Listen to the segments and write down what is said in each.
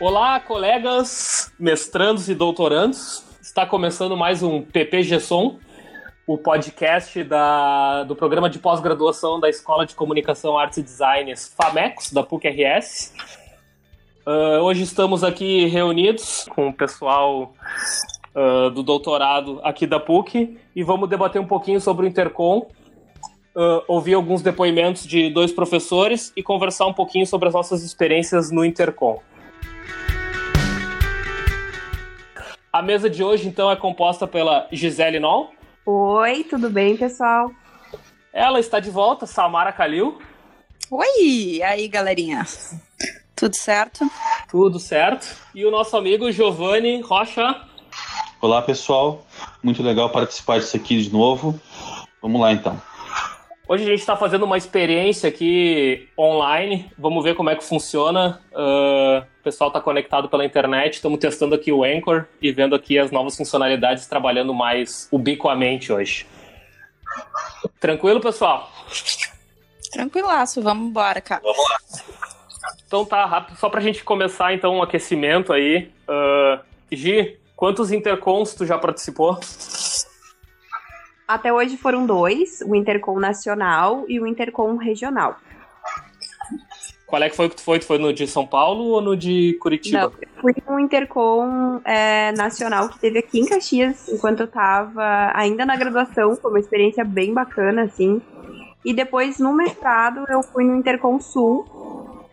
Olá, colegas, mestrandos e doutorandos. Está começando mais um PPG Som, o podcast da, do programa de pós-graduação da Escola de Comunicação, Artes e Designs FAMECOS, da PUC-RS. Uh, hoje estamos aqui reunidos com o pessoal uh, do doutorado aqui da PUC e vamos debater um pouquinho sobre o Intercom, uh, ouvir alguns depoimentos de dois professores e conversar um pouquinho sobre as nossas experiências no Intercom. A mesa de hoje, então, é composta pela Gisele Noll. Oi, tudo bem, pessoal? Ela está de volta, Samara Kalil. Oi, aí, galerinha. Tudo certo? Tudo certo. E o nosso amigo Giovanni Rocha. Olá, pessoal. Muito legal participar disso aqui de novo. Vamos lá, então. Hoje a gente está fazendo uma experiência aqui online. Vamos ver como é que funciona. Uh, o pessoal está conectado pela internet. Estamos testando aqui o Anchor e vendo aqui as novas funcionalidades trabalhando mais ubiquamente hoje. Tranquilo, pessoal? Tranquilaço, vamos embora, cara. Vamos lá. Então tá, rápido, só pra gente começar então um aquecimento aí. Uh, Gi, quantos intercons tu já participou? Até hoje foram dois, o Intercom Nacional e o Intercom Regional. Qual é que foi que tu foi? Tu foi no de São Paulo ou no de Curitiba? Não, eu fui no Intercom é, Nacional que teve aqui em Caxias, enquanto eu tava ainda na graduação, foi uma experiência bem bacana, assim. E depois, no mestrado, eu fui no Intercom Sul,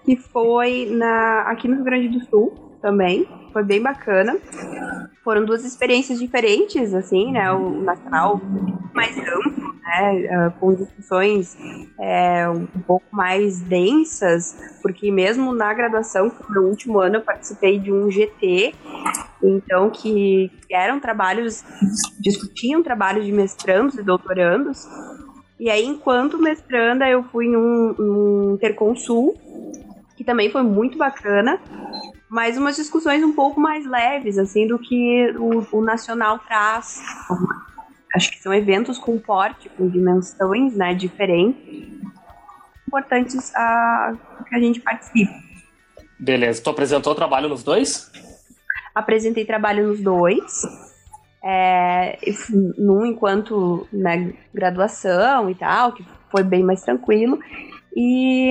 que foi na, aqui no Rio Grande do Sul também. Foi bem bacana. Foram duas experiências diferentes, assim, né? O nacional mais amplo, né? Com discussões é, um pouco mais densas, porque mesmo na graduação, no último ano, eu participei de um GT, então que eram trabalhos, discutiam trabalhos de mestrandos e doutorandos. E aí, enquanto mestranda, eu fui num, num Interconsul, que também foi muito bacana, mas umas discussões um pouco mais leves, assim, do que o, o nacional traz. Acho que são eventos com porte, com dimensões, né, diferentes, importantes a que a gente participe. Beleza. Tu apresentou trabalho nos dois? Apresentei trabalho nos dois. É, num enquanto né, graduação e tal, que foi bem mais tranquilo, e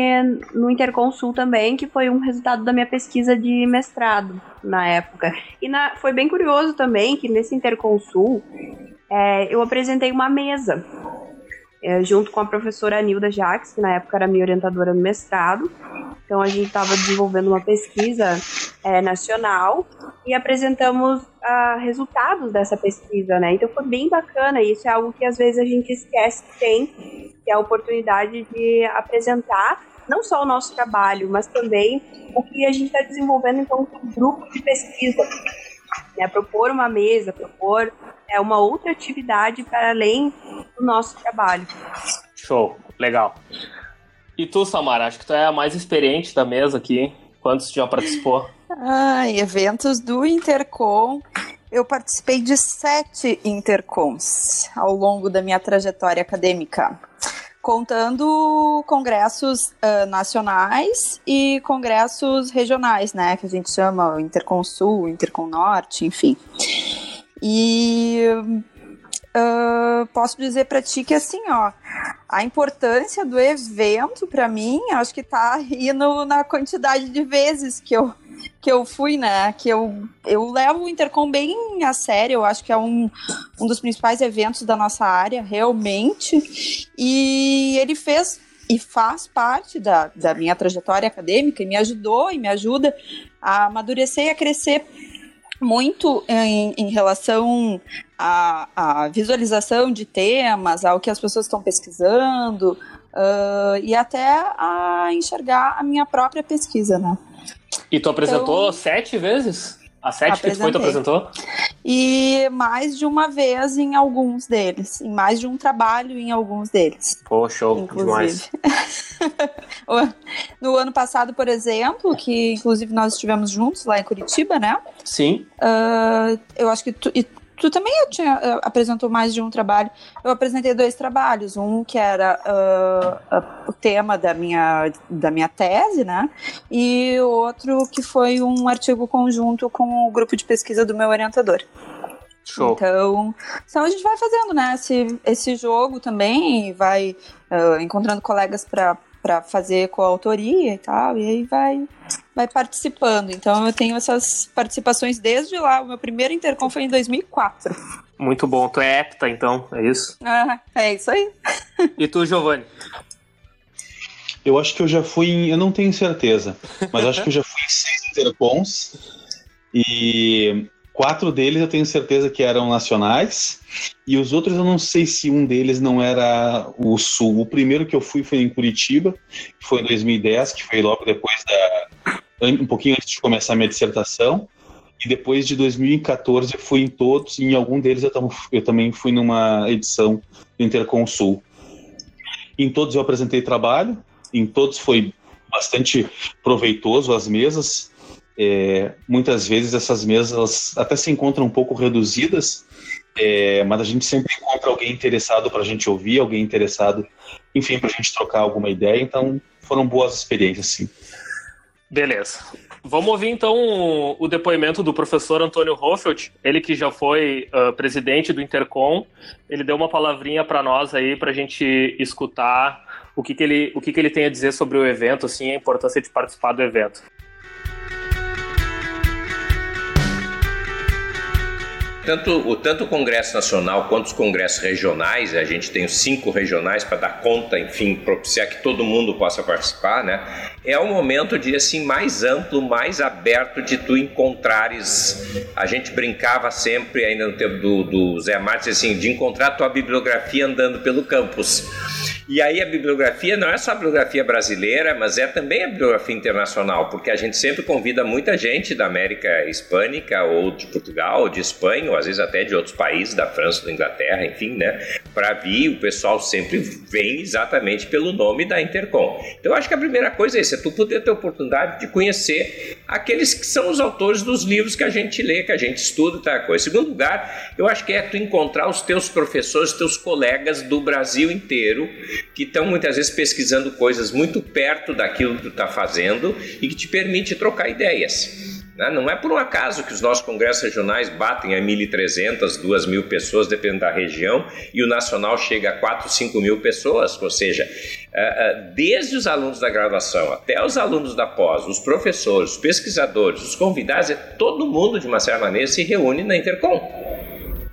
no Interconsul também, que foi um resultado da minha pesquisa de mestrado na época. E na, foi bem curioso também que nesse Interconsul é, eu apresentei uma mesa é, junto com a professora Anilda Jacques, que na época era minha orientadora no mestrado. Então a gente estava desenvolvendo uma pesquisa é, nacional e apresentamos uh, resultados dessa pesquisa, né? Então foi bem bacana. Isso é algo que às vezes a gente esquece que tem, que é a oportunidade de apresentar não só o nosso trabalho, mas também o que a gente está desenvolvendo um grupo de pesquisa. Né? Propor uma mesa, propor é uma outra atividade para além do nosso trabalho. Show, legal. E tu, Samara, acho que tu é a mais experiente da mesa aqui. Quantos já participou? Ah, eventos do Intercom. Eu participei de sete Intercoms ao longo da minha trajetória acadêmica, contando congressos uh, nacionais e congressos regionais, né? Que a gente chama Intercom Sul, Intercom Norte, enfim. E uh, posso dizer para ti que assim, ó, a importância do evento para mim, acho que tá aí no, na quantidade de vezes que eu que eu fui, né? Que eu, eu levo o Intercom bem a sério, eu acho que é um, um dos principais eventos da nossa área, realmente. E ele fez e faz parte da, da minha trajetória acadêmica e me ajudou e me ajuda a amadurecer e a crescer muito em, em relação à, à, visualização de temas, ao que as pessoas estão pesquisando uh, e até a enxergar a minha própria pesquisa, né? E tu apresentou então, sete vezes? A sete que foi, tu apresentou? E mais de uma vez em alguns deles. Em mais de um trabalho em alguns deles. Pô, show, inclusive. demais. no ano passado, por exemplo, que inclusive nós estivemos juntos lá em Curitiba, né? Sim. Uh, eu acho que tu, tu também tinha, uh, apresentou mais de um trabalho. Eu apresentei dois trabalhos, um que era uh, uh, o tema da minha, da minha tese, né? E outro que foi um artigo conjunto com o grupo de pesquisa do meu orientador. Show. Então, então a gente vai fazendo, né, esse, esse jogo também, vai encontrando colegas para para fazer coautoria e tal, e aí vai vai participando. Então eu tenho essas participações desde lá. O meu primeiro Intercom foi em 2004. Muito bom. Tu é hepta, então, é isso? Ah, é isso aí. E tu, Giovanni? Eu acho que eu já fui em. Eu não tenho certeza, mas acho que eu já fui em seis Intercoms. E Quatro deles eu tenho certeza que eram nacionais, e os outros eu não sei se um deles não era o Sul. O primeiro que eu fui foi em Curitiba, que foi em 2010, que foi logo depois da. um pouquinho antes de começar a minha dissertação. E depois de 2014 eu fui em todos, e em algum deles eu, eu também fui numa edição do Intercom Sul. Em todos eu apresentei trabalho, em todos foi bastante proveitoso as mesas. É, muitas vezes essas mesas até se encontram um pouco reduzidas, é, mas a gente sempre encontra alguém interessado para a gente ouvir, alguém interessado, enfim, para a gente trocar alguma ideia. Então, foram boas experiências, sim. Beleza. Vamos ouvir então o depoimento do professor Antônio Hoffelt, ele que já foi uh, presidente do Intercom. Ele deu uma palavrinha para nós aí para a gente escutar o que, que ele o que, que ele tem a dizer sobre o evento, assim, a importância de participar do evento. Tanto o, tanto o Congresso Nacional quanto os congressos regionais, a gente tem os cinco regionais para dar conta, enfim, propiciar que todo mundo possa participar, né? É um momento de assim mais amplo, mais aberto de tu encontrares. A gente brincava sempre, ainda no tempo do, do Zé Martins, assim, de encontrar tua bibliografia andando pelo campus. E aí a bibliografia não é só a bibliografia brasileira, mas é também a bibliografia internacional, porque a gente sempre convida muita gente da América Hispânica ou de Portugal, ou de Espanha, ou às vezes até de outros países, da França, da Inglaterra, enfim, né, para vir. O pessoal sempre vem exatamente pelo nome da Intercom. Então eu acho que a primeira coisa é isso, é tu poder ter a oportunidade de conhecer aqueles que são os autores dos livros que a gente lê, que a gente estuda, tá coisa. Em segundo lugar, eu acho que é tu encontrar os teus professores, teus colegas do Brasil inteiro que estão muitas vezes pesquisando coisas muito perto daquilo que tu está fazendo e que te permite trocar ideias. Né? Não é por um acaso que os nossos congressos regionais batem a 1.300, 2.000 pessoas, dependendo da região, e o nacional chega a 4, 5 mil pessoas, ou seja, eh, eh, desde os alunos da graduação até os alunos da pós, os professores, os pesquisadores, os convidados, é todo mundo, de uma certa maneira, se reúne na Intercom.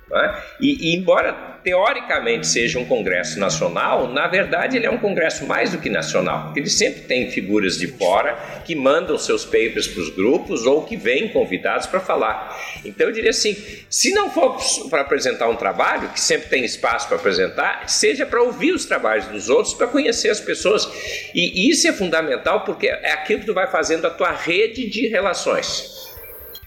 Né? E, e embora teoricamente seja um congresso nacional, na verdade ele é um congresso mais do que nacional, porque ele sempre tem figuras de fora que mandam seus papers para os grupos ou que vêm convidados para falar. Então eu diria assim, se não for para apresentar um trabalho, que sempre tem espaço para apresentar, seja para ouvir os trabalhos dos outros, para conhecer as pessoas. E isso é fundamental porque é aquilo que tu vai fazendo a tua rede de relações.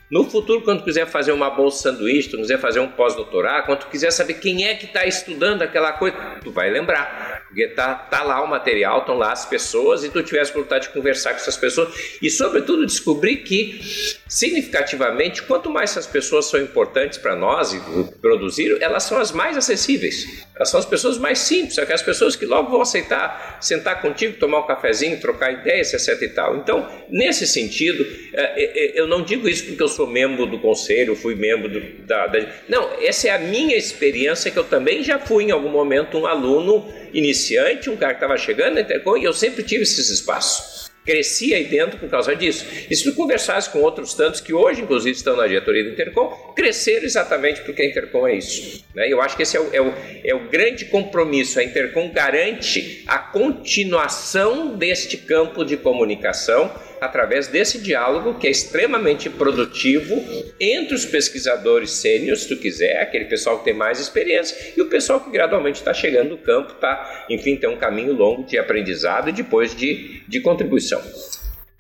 No futuro, quando quiser fazer uma bolsa sanduíche, tu quiser fazer um pós-doutorado, quando quiser saber quem é que está estudando aquela coisa, tu vai lembrar. Porque tá, tá lá o material, estão lá as pessoas e tu tivesse vontade de conversar com essas pessoas e, sobretudo, descobrir que, significativamente, quanto mais essas pessoas são importantes para nós e produzir, elas são as mais acessíveis. Elas são as pessoas mais simples, aquelas pessoas que logo vão aceitar sentar contigo, tomar um cafezinho, trocar ideias, etc e tal. Então, nesse sentido, é, é, é, eu não digo isso porque eu sou membro do conselho, fui membro do, da, da... Não, essa é a minha experiência que eu também já fui em algum momento um aluno iniciante, um cara que estava chegando na Intercom, e eu sempre tive esses espaços. Cresci aí dentro por causa disso. E se tu conversasse com outros tantos que hoje, inclusive, estão na diretoria do Intercom, cresceram exatamente porque a Intercom é isso. Né? Eu acho que esse é o, é, o, é o grande compromisso. A Intercom garante a continuação deste campo de comunicação através desse diálogo que é extremamente produtivo entre os pesquisadores sêniores, se tu quiser, aquele pessoal que tem mais experiência, e o pessoal que gradualmente está chegando no campo, tá, enfim, tem um caminho longo de aprendizado e depois de, de contribuição.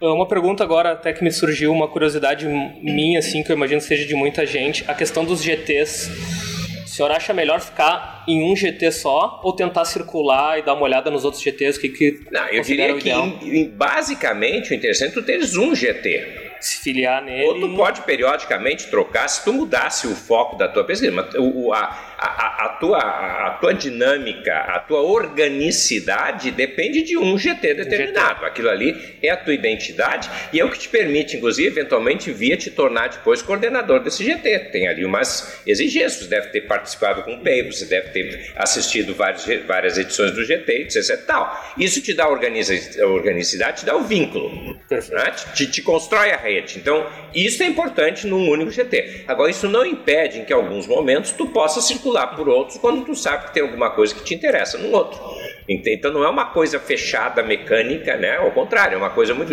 É uma pergunta agora até que me surgiu, uma curiosidade minha, assim, que eu imagino seja de muita gente, a questão dos GTs senhor acha melhor ficar em um GT só ou tentar circular e dar uma olhada nos outros GTs? Que, que Não, eu diria que em, em, basicamente o interessante é tu teres um GT. Se filiar nele. Ou tu pode periodicamente trocar se tu mudasse o foco da tua pesquisa. Mas o, a, a, a, tua, a tua dinâmica, a tua organicidade depende de um GT determinado. GT. Aquilo ali é a tua identidade e é o que te permite, inclusive, eventualmente, via te tornar depois coordenador desse GT. Tem ali umas exigências. Você deve ter participado com o PEI, você deve ter assistido vários, várias edições do GT, etc. E tal. Isso te dá organicidade, te dá o vínculo. Né? Te, te constrói a rede. Então, isso é importante num único GT. Agora, isso não impede que em alguns momentos tu possa circular por outros quando tu sabe que tem alguma coisa que te interessa no outro. Então não é uma coisa fechada, mecânica, né? Ao contrário, é uma coisa muito.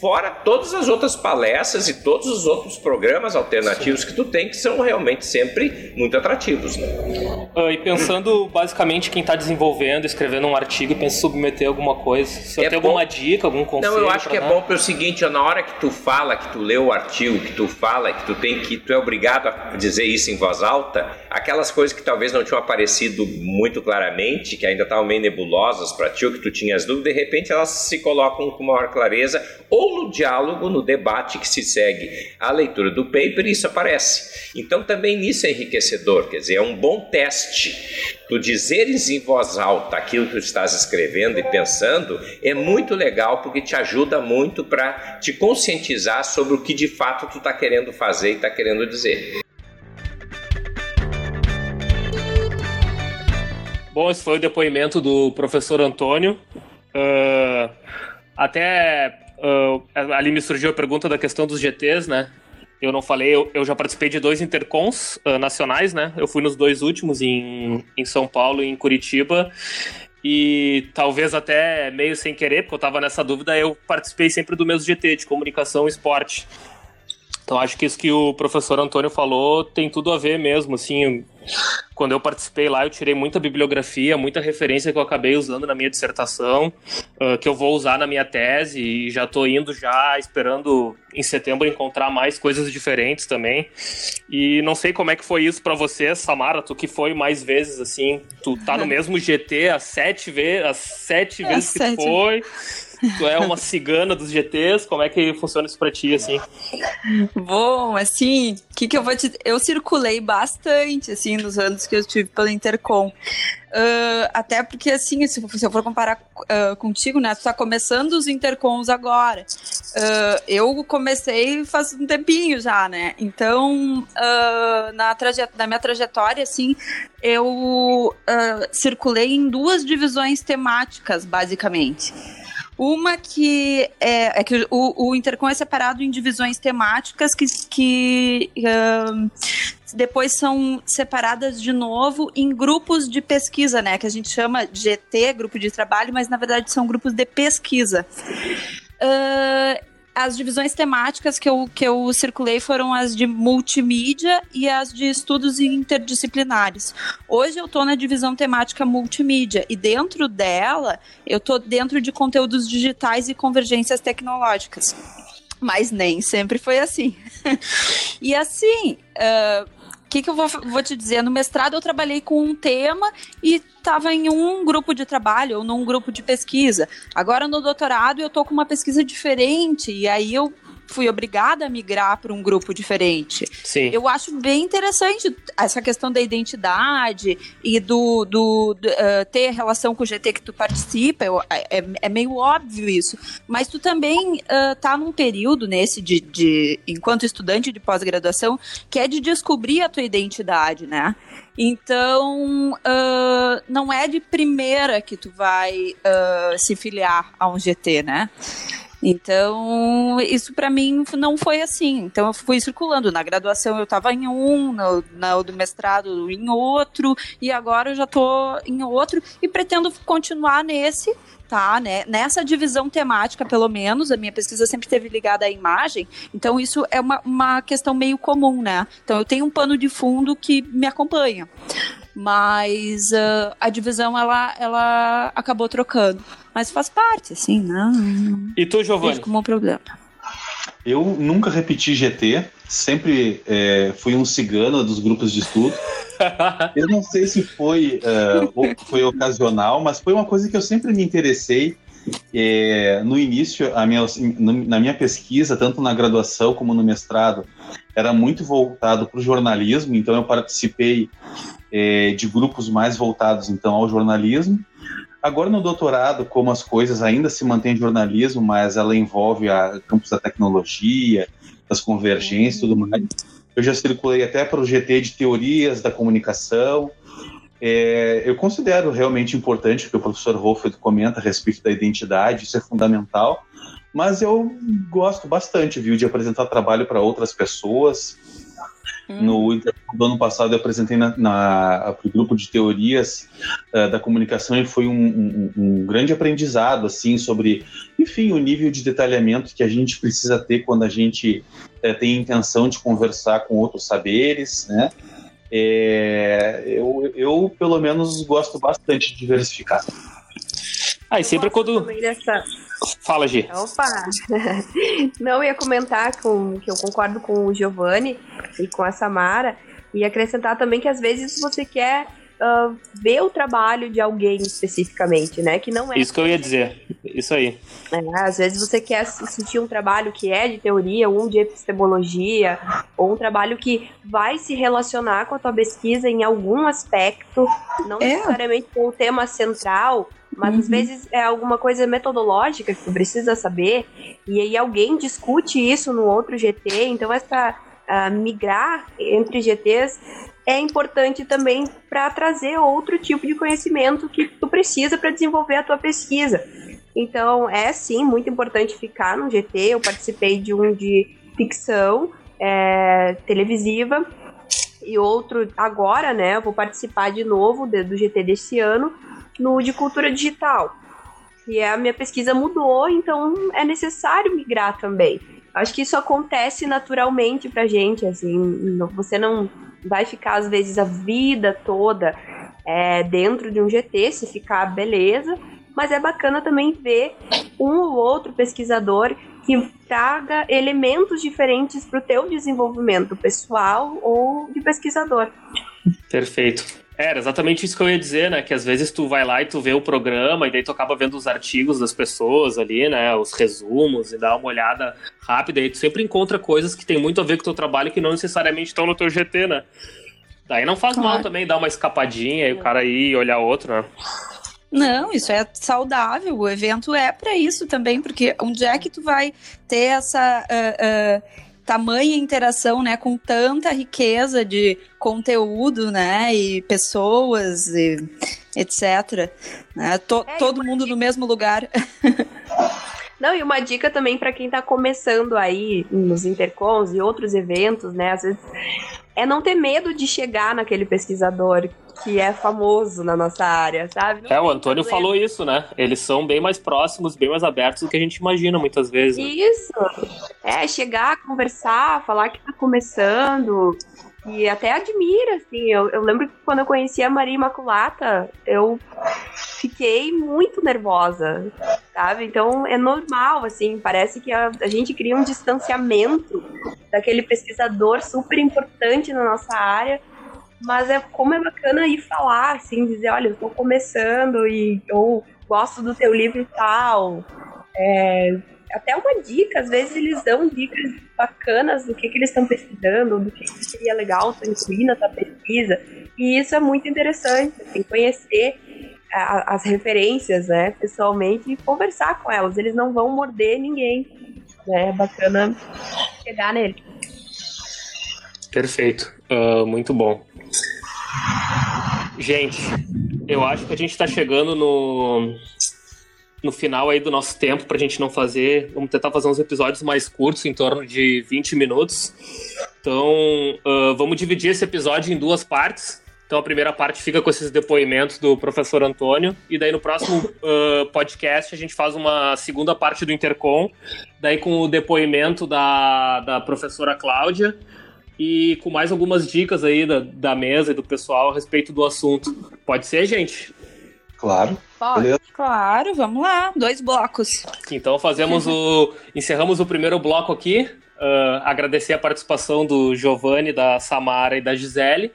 Fora todas as outras palestras e todos os outros programas alternativos que tu tem, que são realmente sempre muito atrativos. Né? Uh, e pensando basicamente quem está desenvolvendo, escrevendo um artigo e pensa em submeter alguma coisa. Se é tem alguma dica, algum conselho? Não, eu acho que é bom pelo seguinte: na hora que tu fala, que tu lê o artigo, que tu fala, que tu tem que. tu é obrigado a dizer isso em voz alta, aquelas coisas que talvez não tinham aparecido muito claramente, que ainda estavam meio nebulosas nebulosas para ti, ou que tu tinhas dúvida, de repente elas se colocam com maior clareza, ou no diálogo, no debate que se segue à leitura do paper, isso aparece. Então também nisso é enriquecedor, quer dizer, é um bom teste. Tu dizeres em voz alta aquilo que tu estás escrevendo e pensando é muito legal porque te ajuda muito para te conscientizar sobre o que de fato tu está querendo fazer e está querendo dizer. Bom, esse foi o depoimento do professor Antônio. Uh, até uh, ali me surgiu a pergunta da questão dos GTs, né? Eu não falei, eu, eu já participei de dois intercons uh, nacionais, né? Eu fui nos dois últimos, em, em São Paulo e em Curitiba. E talvez até meio sem querer, porque eu estava nessa dúvida, eu participei sempre do mesmo GT, de comunicação e esporte. Então acho que isso que o professor Antônio falou tem tudo a ver mesmo, assim, quando eu participei lá, eu tirei muita bibliografia, muita referência que eu acabei usando na minha dissertação, uh, que eu vou usar na minha tese e já estou indo já esperando em setembro encontrar mais coisas diferentes também. E não sei como é que foi isso para você, Samara, tu que foi mais vezes assim, tu tá no mesmo GT as sete, ve as sete é, vezes que sete. foi. Tu é uma cigana dos GTs, como é que funciona isso pra ti, assim? Bom, assim, o que que eu vou te... Eu circulei bastante, assim, nos anos que eu estive pela Intercom. Uh, até porque, assim, se, eu for comparar uh, contigo, né, tu tá começando os Intercoms agora. Uh, eu comecei faz um tempinho já, né? Então, na, na minha trajetória, assim, eu circulei em duas divisões temáticas, basicamente. Uma que é, é que o, o, Intercom é separado em divisões temáticas que, que uh, depois são separadas de novo em grupos de pesquisa, né? Que a gente chama GT, grupo de trabalho, mas na verdade são grupos de pesquisa. Uh, as divisões temáticas que eu, que eu circulei foram as de multimídia e as de estudos interdisciplinares. Hoje eu estou na divisão temática multimídia e dentro dela eu estou dentro de conteúdos digitais e convergências tecnológicas. Mas nem sempre foi assim. e assim, uh, que, que eu vou, vou, te dizer? No mestrado eu trabalhei com um tema e estava em um grupo de trabalho ou num grupo de pesquisa. Agora no doutorado eu estou com uma pesquisa diferente e aí eu fui obrigada a migrar para um grupo diferente. Sim. Eu acho bem interessante essa questão da identidade e do, do, do uh, ter relação com o GT que tu participa. Eu, é, é, meio óbvio isso. Mas tu também uh, tá num período nesse de, de enquanto estudante de pós-graduação que é de descobrir a tua identidade, né? Então, uh, não é de primeira que tu vai uh, se filiar a um GT, né? Então, isso para mim não foi assim. Então, eu fui circulando. Na graduação eu estava em um, no, no do mestrado em outro, e agora eu já estou em outro e pretendo continuar nesse tá, né? Nessa divisão temática, pelo menos, a minha pesquisa sempre esteve ligada à imagem, então isso é uma, uma questão meio comum, né? Então eu tenho um pano de fundo que me acompanha. Mas uh, a divisão, ela, ela acabou trocando. Mas faz parte, assim, não. E tu, Giovanni? como um problema. Eu nunca repeti GT, sempre é, fui um cigano dos grupos de estudo. eu não sei se foi, uh, foi ocasional, mas foi uma coisa que eu sempre me interessei É, no início, minha, na minha pesquisa, tanto na graduação como no mestrado, era muito voltado para o jornalismo, então eu participei é, de grupos mais voltados então ao jornalismo. Agora no doutorado, como as coisas ainda se mantêm jornalismo, mas ela envolve a campos da tecnologia, das convergências e tudo mais, eu já circulei até para o GT de teorias da comunicação, é, eu considero realmente importante o que o professor Hoffert comenta a respeito da identidade, isso é fundamental, mas eu gosto bastante, viu, de apresentar trabalho para outras pessoas. Hum. No, no ano passado eu apresentei na, na para o grupo de teorias uh, da comunicação e foi um, um, um, grande aprendizado assim sobre, enfim, o nível de detalhamento que a gente precisa ter quando a gente uh, tem intenção de conversar com outros saberes, né? É, eu, eu, pelo menos, gosto bastante de diversificar. Ah, e sempre quando. Dessa... Fala, Gi. Opa! Não, ia comentar com, que eu concordo com o Giovanni e com a Samara, e acrescentar também que às vezes você quer uh, ver o trabalho de alguém especificamente, né? Que não é. Isso que eu ia dizer. Isso aí. É, às vezes você quer assistir um trabalho que é de teoria, um de epistemologia, ou um trabalho que vai se relacionar com a tua pesquisa em algum aspecto, não é. necessariamente com o tema central, mas uhum. às vezes é alguma coisa metodológica que tu precisa saber, e aí alguém discute isso no outro GT, então essa uh, migrar entre GTs é importante também para trazer outro tipo de conhecimento que tu precisa para desenvolver a tua pesquisa. Então, é sim muito importante ficar no GT. Eu participei de um de ficção é, televisiva e outro agora, né? Eu vou participar de novo do GT desse ano no de cultura digital. E a minha pesquisa mudou, então é necessário migrar também. Acho que isso acontece naturalmente pra gente, assim, você não vai ficar às vezes a vida toda é, dentro de um GT, se ficar beleza, mas é bacana também ver um ou outro pesquisador que traga elementos diferentes para o teu desenvolvimento pessoal ou de pesquisador. Perfeito. Era exatamente isso que eu ia dizer, né? Que às vezes tu vai lá e tu vê o programa e daí tu acaba vendo os artigos das pessoas ali, né? Os resumos e dá uma olhada rápida e tu sempre encontra coisas que tem muito a ver com o teu trabalho que não necessariamente estão no teu GT, né? Daí não faz claro. mal também dar uma escapadinha e o cara ir olhar outro, né? Não, isso é saudável. O evento é para isso também, porque onde é que tu vai ter essa uh, uh, tamanha interação, né, com tanta riqueza de conteúdo, né, e pessoas, e etc. Né? To, é, todo mundo dica... no mesmo lugar. Não, e uma dica também para quem está começando aí nos intercons e outros eventos, né, às vezes é não ter medo de chegar naquele pesquisador que é famoso na nossa área, sabe? Não é, o Antônio problema. falou isso, né? Eles são bem mais próximos, bem mais abertos do que a gente imagina muitas vezes. Né? Isso. É, chegar, conversar, falar que tá começando. E até admira, assim. Eu, eu lembro que quando eu conheci a Maria Imaculata, eu fiquei muito nervosa, sabe? Então é normal, assim, parece que a, a gente cria um distanciamento daquele pesquisador super importante na nossa área mas é como é bacana ir falar, assim, dizer, olha, eu estou começando e eu gosto do teu livro tal. É, até uma dica, às vezes eles dão dicas bacanas do que, que eles estão pesquisando, do que, que seria legal tu incluir na tua pesquisa. E isso é muito interessante, assim, conhecer a, as referências, né, pessoalmente e conversar com elas. Eles não vão morder ninguém. Né? É bacana chegar nele. Perfeito, uh, muito bom. Gente, eu acho que a gente está chegando no, no final aí do nosso tempo para a gente não fazer. Vamos tentar fazer uns episódios mais curtos, em torno de 20 minutos. Então, uh, vamos dividir esse episódio em duas partes. Então, a primeira parte fica com esses depoimentos do professor Antônio, e daí no próximo uh, podcast a gente faz uma segunda parte do Intercom, daí com o depoimento da, da professora Cláudia e com mais algumas dicas aí da, da mesa e do pessoal a respeito do assunto. Pode ser, gente? Claro. Pode. Claro, vamos lá. Dois blocos. Então fazemos o. encerramos o primeiro bloco aqui. Uh, agradecer a participação do Giovanni, da Samara e da Gisele.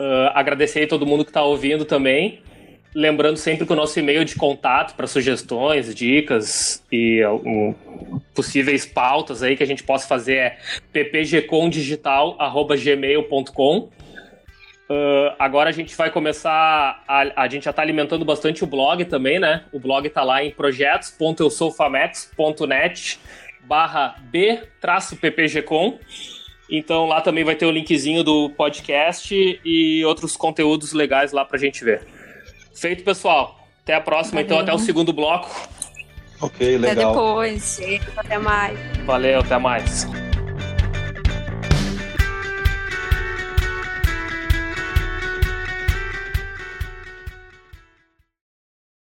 Uh, agradecer aí todo mundo que está ouvindo também. Lembrando sempre que o nosso e-mail de contato para sugestões, dicas e um, possíveis pautas aí que a gente possa fazer é ppgcondigital.gmail.com. Uh, agora a gente vai começar. A, a gente já está alimentando bastante o blog também, né? O blog está lá em projetos.eusoufamex.net barra b-ppgcom. Então lá também vai ter o linkzinho do podcast e outros conteúdos legais lá pra gente ver. Feito, pessoal. Até a próxima, Valeu. então, até o segundo bloco. Ok, legal. Até depois. Até mais. Valeu, até mais.